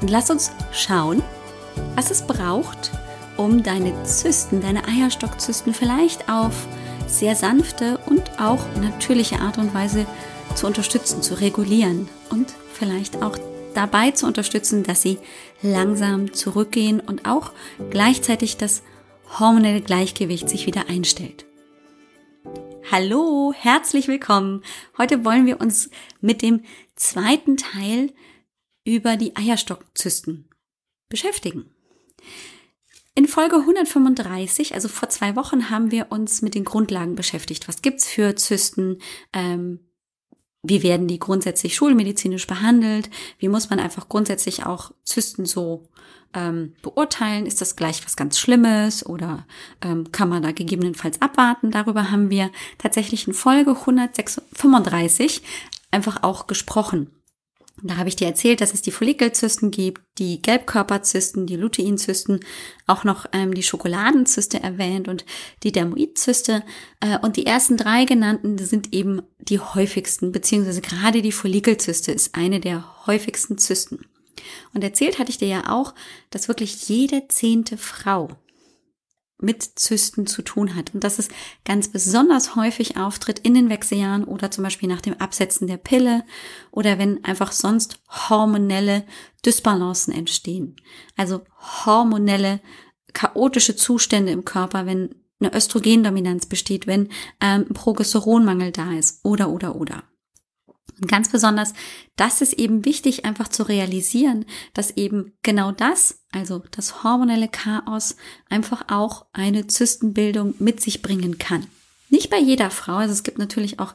Und lass uns schauen, was es braucht, um deine Zysten, deine Eierstockzysten vielleicht auf sehr sanfte und auch natürliche Art und Weise zu unterstützen, zu regulieren und vielleicht auch dabei zu unterstützen, dass sie langsam zurückgehen und auch gleichzeitig das hormonelle Gleichgewicht sich wieder einstellt. Hallo, herzlich willkommen. Heute wollen wir uns mit dem zweiten Teil über die Eierstockzysten beschäftigen. In Folge 135, also vor zwei Wochen, haben wir uns mit den Grundlagen beschäftigt. Was gibt's für Zysten? Ähm, wie werden die grundsätzlich schulmedizinisch behandelt? Wie muss man einfach grundsätzlich auch Zysten so ähm, beurteilen? Ist das gleich was ganz Schlimmes oder ähm, kann man da gegebenenfalls abwarten? Darüber haben wir tatsächlich in Folge 135 einfach auch gesprochen. Da habe ich dir erzählt, dass es die Follikelzysten gibt, die Gelbkörperzysten, die Luteinzysten, auch noch ähm, die Schokoladenzyste erwähnt und die Dermoidzyste. Äh, und die ersten drei genannten sind eben die häufigsten, beziehungsweise gerade die Follikelzyste ist eine der häufigsten Zysten. Und erzählt hatte ich dir ja auch, dass wirklich jede zehnte Frau mit Zysten zu tun hat und dass es ganz besonders häufig auftritt in den Wechseljahren oder zum Beispiel nach dem Absetzen der Pille oder wenn einfach sonst hormonelle Dysbalancen entstehen. Also hormonelle chaotische Zustände im Körper, wenn eine Östrogendominanz besteht, wenn ähm, Progesteronmangel da ist oder oder oder. Und ganz besonders, das ist eben wichtig, einfach zu realisieren, dass eben genau das, also das hormonelle Chaos, einfach auch eine Zystenbildung mit sich bringen kann. Nicht bei jeder Frau, also es gibt natürlich auch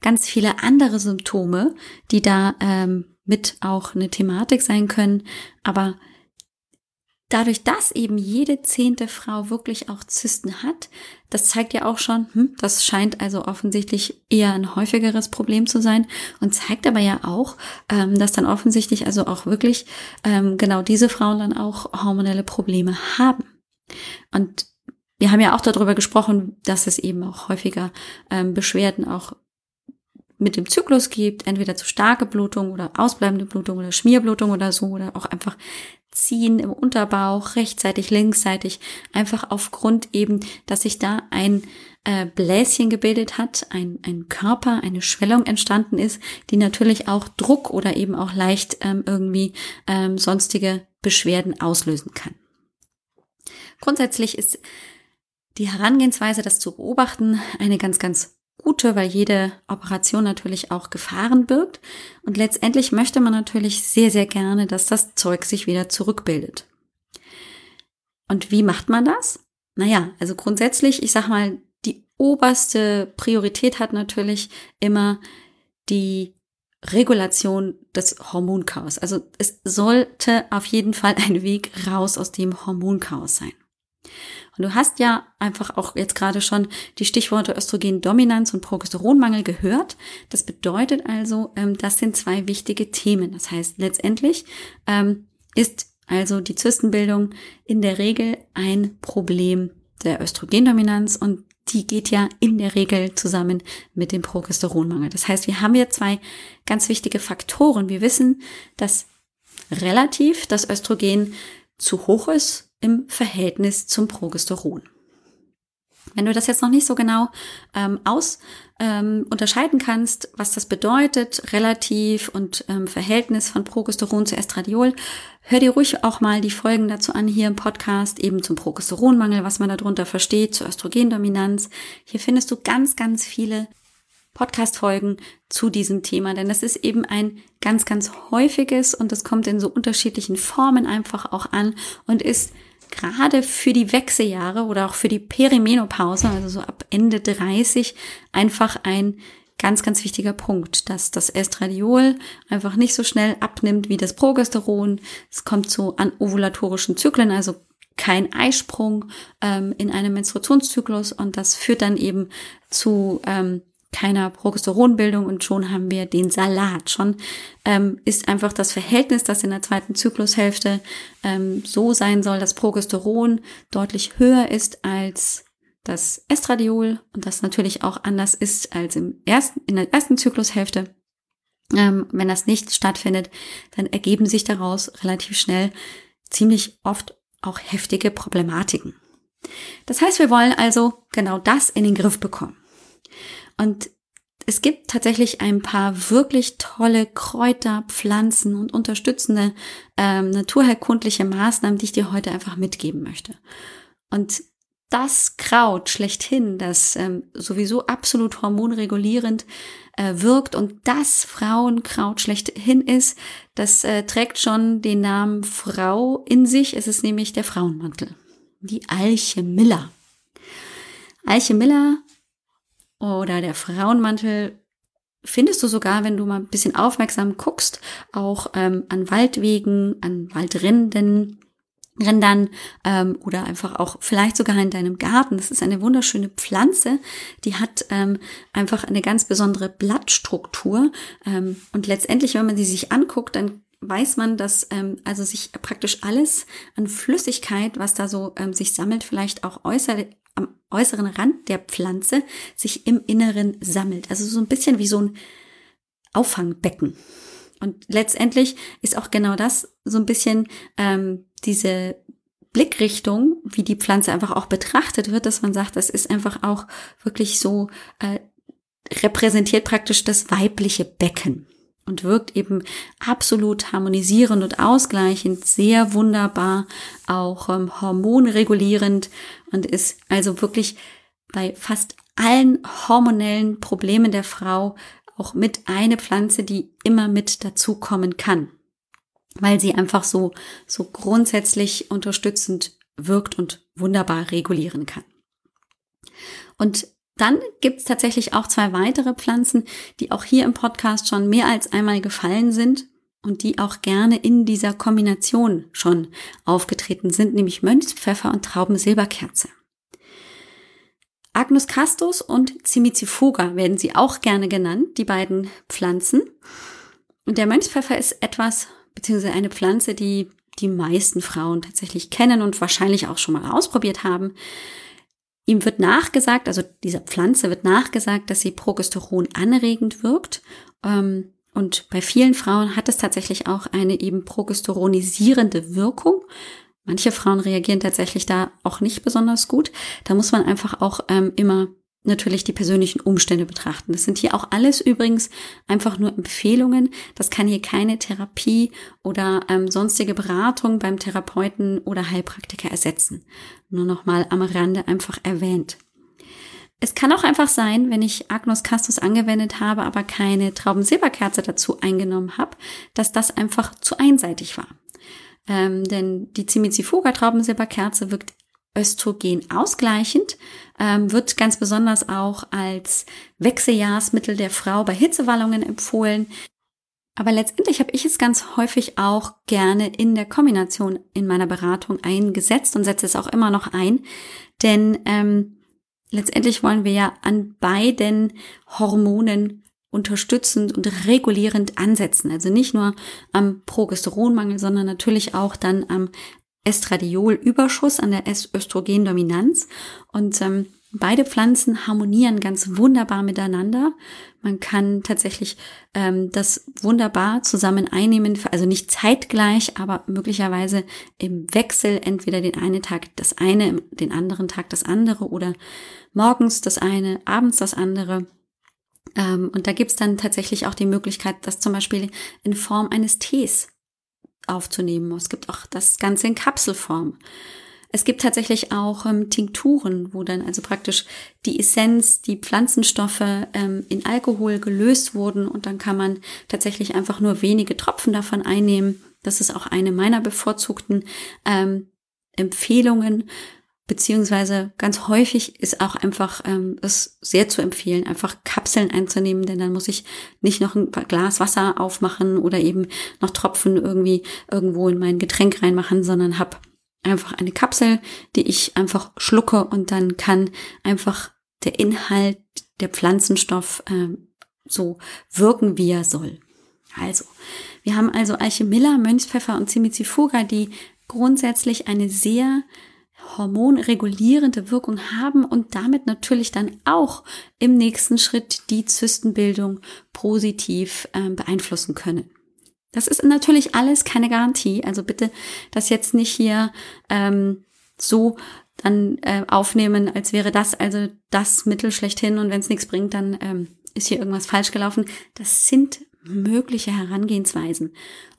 ganz viele andere Symptome, die da ähm, mit auch eine Thematik sein können, aber dadurch, dass eben jede zehnte Frau wirklich auch Zysten hat, das zeigt ja auch schon, hm, das scheint also offensichtlich eher ein häufigeres Problem zu sein und zeigt aber ja auch, ähm, dass dann offensichtlich also auch wirklich ähm, genau diese Frauen dann auch hormonelle Probleme haben. Und wir haben ja auch darüber gesprochen, dass es eben auch häufiger ähm, Beschwerden auch mit dem Zyklus gibt, entweder zu starke Blutung oder ausbleibende Blutung oder Schmierblutung oder so oder auch einfach Ziehen im Unterbauch, rechtsseitig, linksseitig, einfach aufgrund eben, dass sich da ein äh, Bläschen gebildet hat, ein, ein Körper, eine Schwellung entstanden ist, die natürlich auch Druck oder eben auch leicht ähm, irgendwie ähm, sonstige Beschwerden auslösen kann. Grundsätzlich ist die Herangehensweise, das zu beobachten, eine ganz, ganz gute, weil jede Operation natürlich auch Gefahren birgt. Und letztendlich möchte man natürlich sehr, sehr gerne, dass das Zeug sich wieder zurückbildet. Und wie macht man das? Naja, also grundsätzlich, ich sag mal, die oberste Priorität hat natürlich immer die Regulation des Hormonchaos. Also es sollte auf jeden Fall ein Weg raus aus dem Hormonchaos sein. Und du hast ja einfach auch jetzt gerade schon die Stichworte Östrogendominanz und Progesteronmangel gehört. Das bedeutet also, ähm, das sind zwei wichtige Themen. Das heißt, letztendlich ähm, ist also die Zystenbildung in der Regel ein Problem der Östrogendominanz und die geht ja in der Regel zusammen mit dem Progesteronmangel. Das heißt, wir haben hier zwei ganz wichtige Faktoren. Wir wissen, dass relativ das Östrogen zu hoch ist im Verhältnis zum Progesteron. Wenn du das jetzt noch nicht so genau ähm, aus ähm, unterscheiden kannst, was das bedeutet, relativ und ähm, Verhältnis von Progesteron zu Estradiol, hör dir ruhig auch mal die Folgen dazu an hier im Podcast, eben zum Progesteronmangel, was man darunter versteht, zur Östrogendominanz. Hier findest du ganz, ganz viele Podcast-Folgen zu diesem Thema, denn das ist eben ein ganz, ganz häufiges und das kommt in so unterschiedlichen Formen einfach auch an und ist gerade für die Wechseljahre oder auch für die Perimenopause, also so ab Ende 30, einfach ein ganz, ganz wichtiger Punkt, dass das Estradiol einfach nicht so schnell abnimmt wie das Progesteron. Es kommt zu anovulatorischen Zyklen, also kein Eisprung ähm, in einem Menstruationszyklus und das führt dann eben zu ähm, keiner Progesteronbildung und schon haben wir den Salat. Schon ähm, ist einfach das Verhältnis, das in der zweiten Zyklushälfte ähm, so sein soll, dass Progesteron deutlich höher ist als das Estradiol und das natürlich auch anders ist als im ersten, in der ersten Zyklushälfte. Ähm, wenn das nicht stattfindet, dann ergeben sich daraus relativ schnell ziemlich oft auch heftige Problematiken. Das heißt, wir wollen also genau das in den Griff bekommen. Und es gibt tatsächlich ein paar wirklich tolle Kräuter, Pflanzen und unterstützende ähm, naturherkundliche Maßnahmen, die ich dir heute einfach mitgeben möchte. Und das Kraut schlechthin, das ähm, sowieso absolut hormonregulierend äh, wirkt und das Frauenkraut schlechthin ist, das äh, trägt schon den Namen Frau in sich. Es ist nämlich der Frauenmantel, die Alchemilla. Alchemilla oder der Frauenmantel findest du sogar, wenn du mal ein bisschen aufmerksam guckst, auch ähm, an Waldwegen, an Waldrändern, Rändern ähm, oder einfach auch vielleicht sogar in deinem Garten. Das ist eine wunderschöne Pflanze, die hat ähm, einfach eine ganz besondere Blattstruktur ähm, und letztendlich, wenn man sie sich anguckt, dann weiß man, dass ähm, also sich praktisch alles an Flüssigkeit, was da so ähm, sich sammelt, vielleicht auch äußer, am äußeren Rand der Pflanze, sich im Inneren sammelt. Also so ein bisschen wie so ein Auffangbecken. Und letztendlich ist auch genau das so ein bisschen ähm, diese Blickrichtung, wie die Pflanze einfach auch betrachtet wird, dass man sagt, das ist einfach auch wirklich so, äh, repräsentiert praktisch das weibliche Becken und wirkt eben absolut harmonisierend und ausgleichend, sehr wunderbar, auch ähm, hormonregulierend und ist also wirklich bei fast allen hormonellen Problemen der Frau auch mit eine Pflanze, die immer mit dazukommen kann, weil sie einfach so, so grundsätzlich unterstützend wirkt und wunderbar regulieren kann. Und dann gibt es tatsächlich auch zwei weitere Pflanzen, die auch hier im Podcast schon mehr als einmal gefallen sind und die auch gerne in dieser Kombination schon aufgetreten sind, nämlich Mönchspfeffer und Traubensilberkerze. Agnus castus und Cimicifuga werden sie auch gerne genannt, die beiden Pflanzen. Und der Mönchspfeffer ist etwas, beziehungsweise eine Pflanze, die die meisten Frauen tatsächlich kennen und wahrscheinlich auch schon mal ausprobiert haben. Ihm wird nachgesagt, also dieser Pflanze wird nachgesagt, dass sie Progesteron anregend wirkt. Ähm, und bei vielen Frauen hat es tatsächlich auch eine eben progesteronisierende Wirkung. Manche Frauen reagieren tatsächlich da auch nicht besonders gut. Da muss man einfach auch ähm, immer natürlich die persönlichen Umstände betrachten. Das sind hier auch alles übrigens einfach nur Empfehlungen. Das kann hier keine Therapie oder ähm, sonstige Beratung beim Therapeuten oder Heilpraktiker ersetzen. Nur nochmal am Rande einfach erwähnt. Es kann auch einfach sein, wenn ich Agnus Castus angewendet habe, aber keine Traubensilberkerze dazu eingenommen habe, dass das einfach zu einseitig war. Ähm, denn die Cimicifuga Traubensilberkerze wirkt Östrogen ausgleichend, ähm, wird ganz besonders auch als Wechseljahrsmittel der Frau bei Hitzewallungen empfohlen. Aber letztendlich habe ich es ganz häufig auch gerne in der Kombination in meiner Beratung eingesetzt und setze es auch immer noch ein, denn ähm, letztendlich wollen wir ja an beiden Hormonen unterstützend und regulierend ansetzen. Also nicht nur am Progesteronmangel, sondern natürlich auch dann am Estradiolüberschuss, an der Östrogendominanz. Und ähm, beide Pflanzen harmonieren ganz wunderbar miteinander. Man kann tatsächlich ähm, das wunderbar zusammen einnehmen, also nicht zeitgleich, aber möglicherweise im Wechsel, entweder den einen Tag das eine, den anderen Tag das andere oder morgens das eine, abends das andere. Ähm, und da gibt's dann tatsächlich auch die Möglichkeit, das zum Beispiel in Form eines Tees aufzunehmen. Es gibt auch das Ganze in Kapselform. Es gibt tatsächlich auch ähm, Tinkturen, wo dann also praktisch die Essenz, die Pflanzenstoffe ähm, in Alkohol gelöst wurden und dann kann man tatsächlich einfach nur wenige Tropfen davon einnehmen. Das ist auch eine meiner bevorzugten ähm, Empfehlungen. Beziehungsweise ganz häufig ist auch einfach ähm, es sehr zu empfehlen, einfach Kapseln einzunehmen, denn dann muss ich nicht noch ein Glas Wasser aufmachen oder eben noch Tropfen irgendwie irgendwo in mein Getränk reinmachen, sondern habe einfach eine Kapsel, die ich einfach schlucke und dann kann einfach der Inhalt, der Pflanzenstoff äh, so wirken, wie er soll. Also, wir haben also Alchemilla, Mönchspfeffer und Cimicifuga, die grundsätzlich eine sehr hormonregulierende Wirkung haben und damit natürlich dann auch im nächsten Schritt die Zystenbildung positiv äh, beeinflussen können. Das ist natürlich alles keine Garantie. Also bitte das jetzt nicht hier ähm, so dann äh, aufnehmen, als wäre das also das Mittel schlechthin und wenn es nichts bringt, dann ähm, ist hier irgendwas falsch gelaufen. Das sind mögliche Herangehensweisen.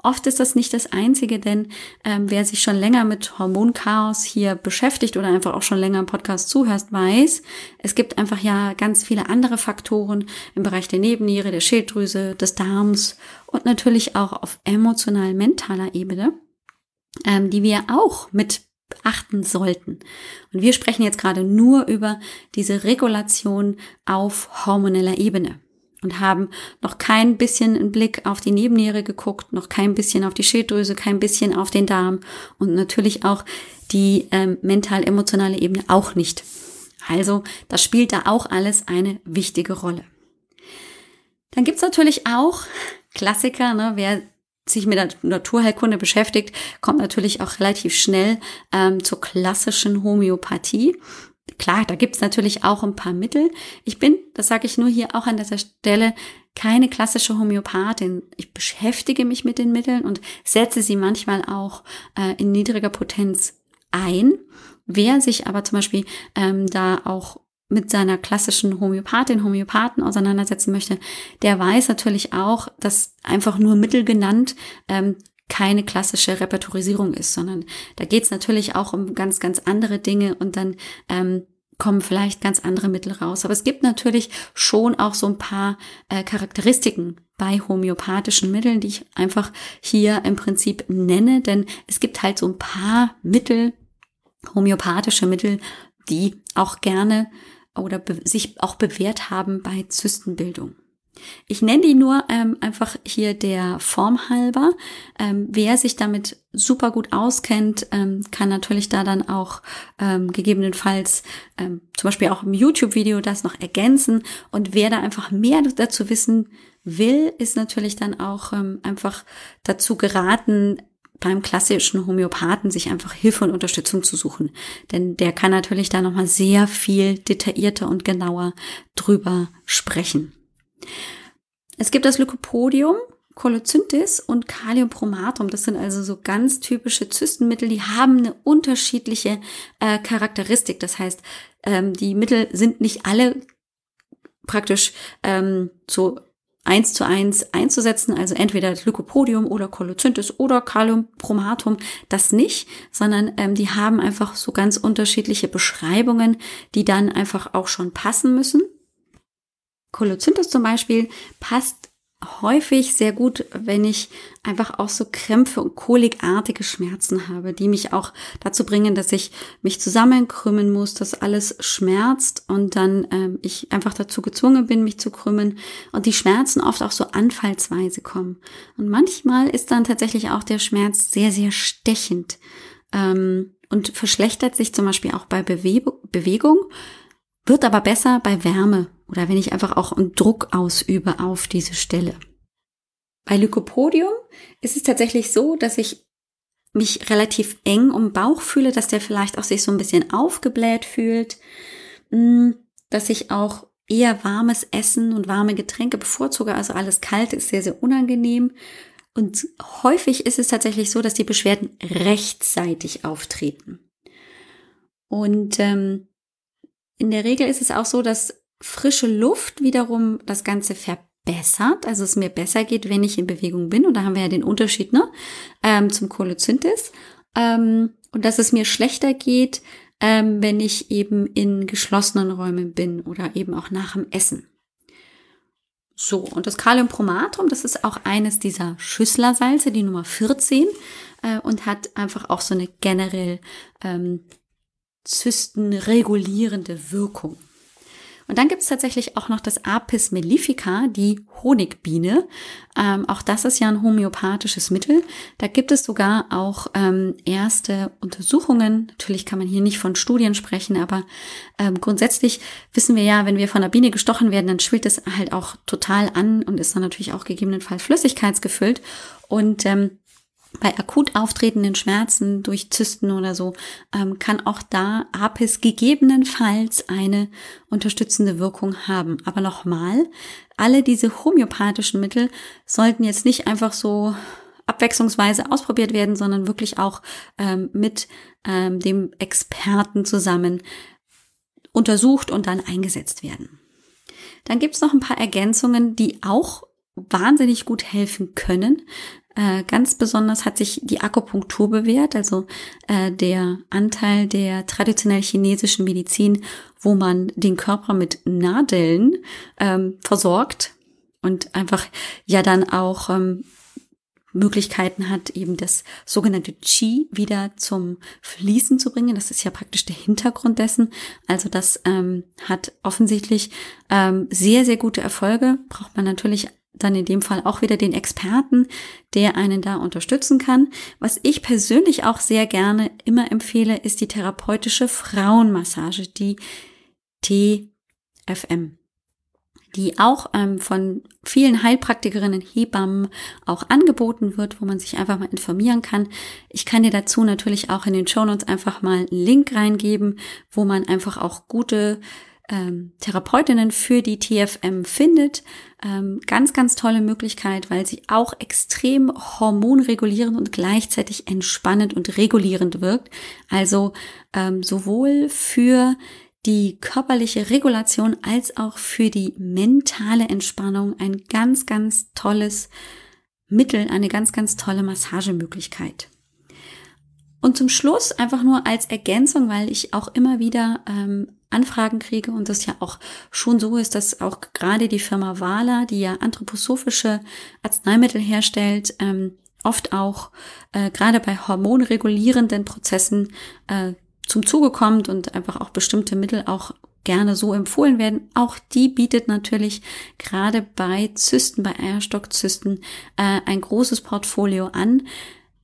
Oft ist das nicht das Einzige, denn ähm, wer sich schon länger mit Hormonchaos hier beschäftigt oder einfach auch schon länger im Podcast zuhört, weiß, es gibt einfach ja ganz viele andere Faktoren im Bereich der Nebenniere, der Schilddrüse, des Darms und natürlich auch auf emotional-mentaler Ebene, ähm, die wir auch mit beachten sollten. Und wir sprechen jetzt gerade nur über diese Regulation auf hormoneller Ebene und haben noch kein bisschen einen Blick auf die Nebenniere geguckt, noch kein bisschen auf die Schilddrüse, kein bisschen auf den Darm und natürlich auch die ähm, mental-emotionale Ebene auch nicht. Also das spielt da auch alles eine wichtige Rolle. Dann gibt's natürlich auch Klassiker, ne? wer sich mit der Naturheilkunde beschäftigt, kommt natürlich auch relativ schnell ähm, zur klassischen Homöopathie. Klar, da gibt's natürlich auch ein paar Mittel. Ich bin, das sage ich nur hier auch an dieser Stelle, keine klassische Homöopathin. Ich beschäftige mich mit den Mitteln und setze sie manchmal auch äh, in niedriger Potenz ein. Wer sich aber zum Beispiel ähm, da auch mit seiner klassischen Homöopathin, Homöopathen auseinandersetzen möchte, der weiß natürlich auch, dass einfach nur Mittel genannt ähm, keine klassische Repertorisierung ist, sondern da geht es natürlich auch um ganz, ganz andere Dinge und dann ähm, kommen vielleicht ganz andere Mittel raus. Aber es gibt natürlich schon auch so ein paar äh, Charakteristiken bei homöopathischen Mitteln, die ich einfach hier im Prinzip nenne, denn es gibt halt so ein paar Mittel, homöopathische Mittel, die auch gerne oder sich auch bewährt haben bei Zystenbildung. Ich nenne die nur ähm, einfach hier der Form halber. Ähm, wer sich damit super gut auskennt, ähm, kann natürlich da dann auch ähm, gegebenenfalls ähm, zum Beispiel auch im YouTube-Video das noch ergänzen. Und wer da einfach mehr dazu wissen will, ist natürlich dann auch ähm, einfach dazu geraten, beim klassischen Homöopathen sich einfach Hilfe und Unterstützung zu suchen. Denn der kann natürlich da nochmal sehr viel detaillierter und genauer drüber sprechen. Es gibt das Lycopodium, Cholozyntis und Kaliumpromatum. Das sind also so ganz typische Zystenmittel, die haben eine unterschiedliche äh, Charakteristik. Das heißt, ähm, die Mittel sind nicht alle praktisch ähm, so eins zu eins einzusetzen, also entweder das Lycopodium oder Cholozyntis oder Kaliumpromatum, das nicht, sondern ähm, die haben einfach so ganz unterschiedliche Beschreibungen, die dann einfach auch schon passen müssen. Kolozynthis zum Beispiel passt häufig sehr gut, wenn ich einfach auch so Krämpfe und kolikartige Schmerzen habe, die mich auch dazu bringen, dass ich mich zusammenkrümmen muss, dass alles schmerzt und dann ähm, ich einfach dazu gezwungen bin, mich zu krümmen und die Schmerzen oft auch so anfallsweise kommen. Und manchmal ist dann tatsächlich auch der Schmerz sehr, sehr stechend ähm, und verschlechtert sich zum Beispiel auch bei Bewe Bewegung, wird aber besser bei Wärme oder wenn ich einfach auch einen Druck ausübe auf diese Stelle. Bei Lycopodium ist es tatsächlich so, dass ich mich relativ eng um Bauch fühle, dass der vielleicht auch sich so ein bisschen aufgebläht fühlt, mm, dass ich auch eher warmes Essen und warme Getränke bevorzuge, also alles kalt ist sehr, sehr unangenehm. Und häufig ist es tatsächlich so, dass die Beschwerden rechtzeitig auftreten. Und ähm, in der Regel ist es auch so, dass frische Luft wiederum das Ganze verbessert, also es mir besser geht, wenn ich in Bewegung bin. Und da haben wir ja den Unterschied ne, ähm, zum Cholozynthis. Ähm, und dass es mir schlechter geht, ähm, wenn ich eben in geschlossenen Räumen bin oder eben auch nach dem Essen. So, und das Kaliumpromatrum, das ist auch eines dieser Schüsslersalze, die Nummer 14, äh, und hat einfach auch so eine generell ähm, zystenregulierende Wirkung. Und dann gibt es tatsächlich auch noch das Apis mellifica, die Honigbiene. Ähm, auch das ist ja ein homöopathisches Mittel. Da gibt es sogar auch ähm, erste Untersuchungen. Natürlich kann man hier nicht von Studien sprechen, aber ähm, grundsätzlich wissen wir ja, wenn wir von einer Biene gestochen werden, dann schwillt es halt auch total an und ist dann natürlich auch gegebenenfalls flüssigkeitsgefüllt. Und ähm, bei akut auftretenden Schmerzen durch Zysten oder so ähm, kann auch da Apis gegebenenfalls eine unterstützende Wirkung haben. Aber nochmal, alle diese homöopathischen Mittel sollten jetzt nicht einfach so abwechslungsweise ausprobiert werden, sondern wirklich auch ähm, mit ähm, dem Experten zusammen untersucht und dann eingesetzt werden. Dann gibt es noch ein paar Ergänzungen, die auch wahnsinnig gut helfen können. Äh, ganz besonders hat sich die Akupunktur bewährt, also äh, der Anteil der traditionell chinesischen Medizin, wo man den Körper mit Nadeln ähm, versorgt und einfach ja dann auch ähm, Möglichkeiten hat, eben das sogenannte Qi wieder zum Fließen zu bringen. Das ist ja praktisch der Hintergrund dessen. Also das ähm, hat offensichtlich ähm, sehr, sehr gute Erfolge. Braucht man natürlich dann in dem Fall auch wieder den Experten, der einen da unterstützen kann. Was ich persönlich auch sehr gerne immer empfehle, ist die therapeutische Frauenmassage, die TFM die auch ähm, von vielen Heilpraktikerinnen, Hebammen auch angeboten wird, wo man sich einfach mal informieren kann. Ich kann dir dazu natürlich auch in den Show Notes einfach mal einen Link reingeben, wo man einfach auch gute ähm, Therapeutinnen für die TFM findet. Ähm, ganz, ganz tolle Möglichkeit, weil sie auch extrem hormonregulierend und gleichzeitig entspannend und regulierend wirkt. Also ähm, sowohl für die körperliche Regulation als auch für die mentale Entspannung ein ganz, ganz tolles Mittel, eine ganz, ganz tolle Massagemöglichkeit. Und zum Schluss einfach nur als Ergänzung, weil ich auch immer wieder ähm, Anfragen kriege und das ja auch schon so ist, dass auch gerade die Firma Wala, die ja anthroposophische Arzneimittel herstellt, ähm, oft auch äh, gerade bei hormonregulierenden Prozessen äh, zum Zuge kommt und einfach auch bestimmte Mittel auch gerne so empfohlen werden. Auch die bietet natürlich gerade bei Zysten, bei Eierstockzysten äh, ein großes Portfolio an.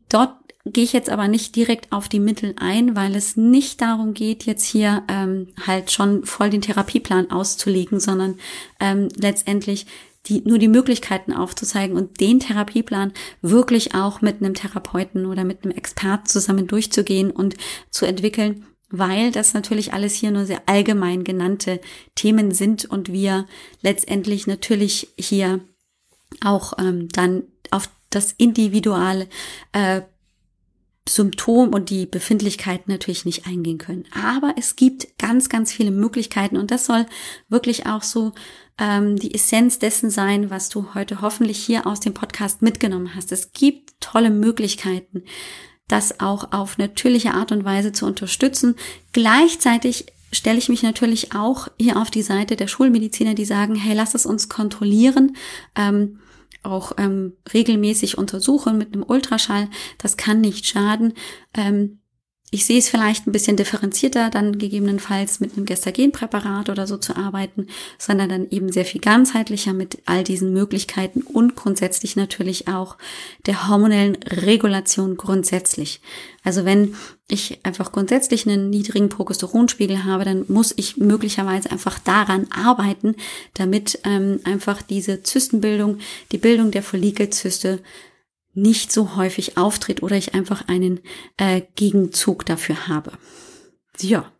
Dort gehe ich jetzt aber nicht direkt auf die Mittel ein, weil es nicht darum geht, jetzt hier ähm, halt schon voll den Therapieplan auszulegen, sondern ähm, letztendlich die, nur die Möglichkeiten aufzuzeigen und den Therapieplan wirklich auch mit einem Therapeuten oder mit einem Expert zusammen durchzugehen und zu entwickeln, weil das natürlich alles hier nur sehr allgemein genannte Themen sind und wir letztendlich natürlich hier auch ähm, dann auf das individuelle äh, Symptom und die Befindlichkeiten natürlich nicht eingehen können. Aber es gibt ganz, ganz viele Möglichkeiten und das soll wirklich auch so ähm, die Essenz dessen sein, was du heute hoffentlich hier aus dem Podcast mitgenommen hast. Es gibt tolle Möglichkeiten, das auch auf natürliche Art und Weise zu unterstützen. Gleichzeitig stelle ich mich natürlich auch hier auf die Seite der Schulmediziner, die sagen, hey, lass es uns kontrollieren. Ähm, auch ähm, regelmäßig untersuchen mit einem Ultraschall. Das kann nicht schaden. Ähm, ich sehe es vielleicht ein bisschen differenzierter, dann gegebenenfalls mit einem Gestagenpräparat oder so zu arbeiten, sondern dann eben sehr viel ganzheitlicher mit all diesen Möglichkeiten und grundsätzlich natürlich auch der hormonellen Regulation grundsätzlich. Also wenn ich einfach grundsätzlich einen niedrigen Progesteronspiegel habe, dann muss ich möglicherweise einfach daran arbeiten, damit ähm, einfach diese Zystenbildung, die Bildung der Follikelzyste nicht so häufig auftritt oder ich einfach einen äh, Gegenzug dafür habe. Ja.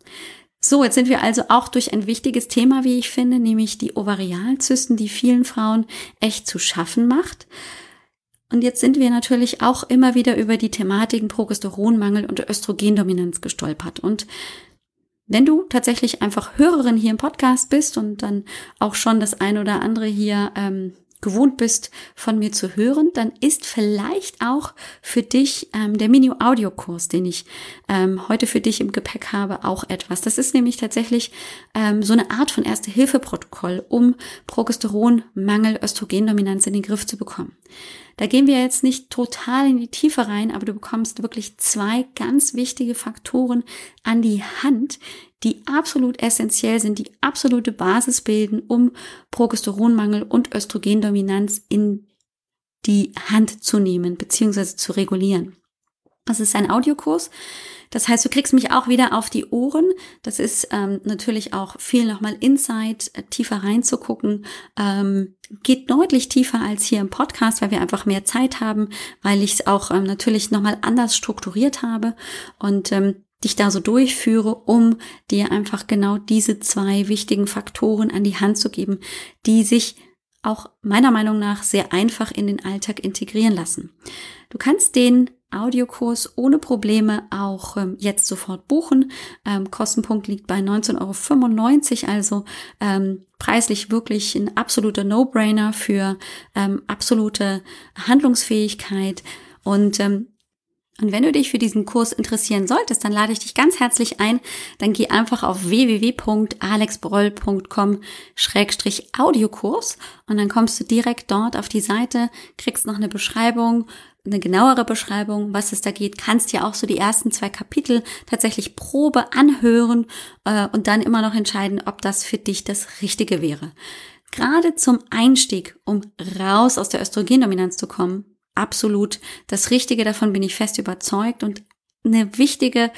So, jetzt sind wir also auch durch ein wichtiges Thema, wie ich finde, nämlich die Ovarialzysten, die vielen Frauen echt zu schaffen macht. Und jetzt sind wir natürlich auch immer wieder über die Thematiken Progesteronmangel und Östrogendominanz gestolpert. Und wenn du tatsächlich einfach Hörerin hier im Podcast bist und dann auch schon das ein oder andere hier ähm, gewohnt bist, von mir zu hören, dann ist vielleicht auch für dich ähm, der Mini-Audio-Kurs, den ich ähm, heute für dich im Gepäck habe, auch etwas. Das ist nämlich tatsächlich ähm, so eine Art von Erste-Hilfe-Protokoll, um Progesteronmangel, Östrogendominanz in den Griff zu bekommen. Da gehen wir jetzt nicht total in die Tiefe rein, aber du bekommst wirklich zwei ganz wichtige Faktoren an die Hand, die absolut essentiell sind, die absolute Basis bilden, um Progesteronmangel und Östrogendominanz in die Hand zu nehmen bzw. zu regulieren. Das ist ein Audiokurs. Das heißt, du kriegst mich auch wieder auf die Ohren. Das ist ähm, natürlich auch viel nochmal Insight, äh, tiefer reinzugucken. Ähm, geht deutlich tiefer als hier im Podcast, weil wir einfach mehr Zeit haben, weil ich es auch ähm, natürlich nochmal anders strukturiert habe und ähm, dich da so durchführe, um dir einfach genau diese zwei wichtigen Faktoren an die Hand zu geben, die sich auch meiner Meinung nach sehr einfach in den Alltag integrieren lassen. Du kannst den Audiokurs ohne Probleme auch ähm, jetzt sofort buchen. Ähm, Kostenpunkt liegt bei 19,95 Euro, also ähm, preislich wirklich ein absoluter No-Brainer für ähm, absolute Handlungsfähigkeit. Und ähm, und wenn du dich für diesen Kurs interessieren solltest, dann lade ich dich ganz herzlich ein. Dann geh einfach auf www.alexbroll.com-audiokurs und dann kommst du direkt dort auf die Seite, kriegst noch eine Beschreibung, eine genauere Beschreibung, was es da geht, kannst ja auch so die ersten zwei Kapitel tatsächlich Probe anhören äh, und dann immer noch entscheiden, ob das für dich das Richtige wäre. Gerade zum Einstieg, um raus aus der Östrogendominanz zu kommen, absolut das Richtige, davon bin ich fest überzeugt und eine wichtige,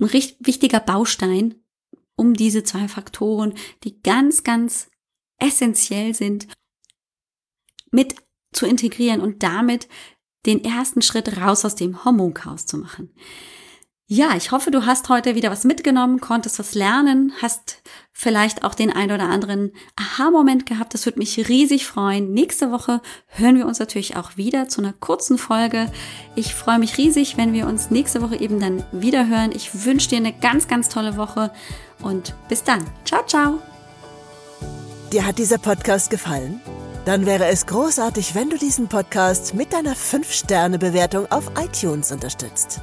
ein wichtiger Baustein, um diese zwei Faktoren, die ganz, ganz essentiell sind, mit zu integrieren und damit den ersten Schritt raus aus dem Hormonchaos zu machen. Ja, ich hoffe, du hast heute wieder was mitgenommen, konntest was lernen, hast vielleicht auch den ein oder anderen Aha-Moment gehabt. Das würde mich riesig freuen. Nächste Woche hören wir uns natürlich auch wieder zu einer kurzen Folge. Ich freue mich riesig, wenn wir uns nächste Woche eben dann wieder hören. Ich wünsche dir eine ganz, ganz tolle Woche und bis dann. Ciao, ciao. Dir hat dieser Podcast gefallen? Dann wäre es großartig, wenn du diesen Podcast mit deiner 5-Sterne-Bewertung auf iTunes unterstützt.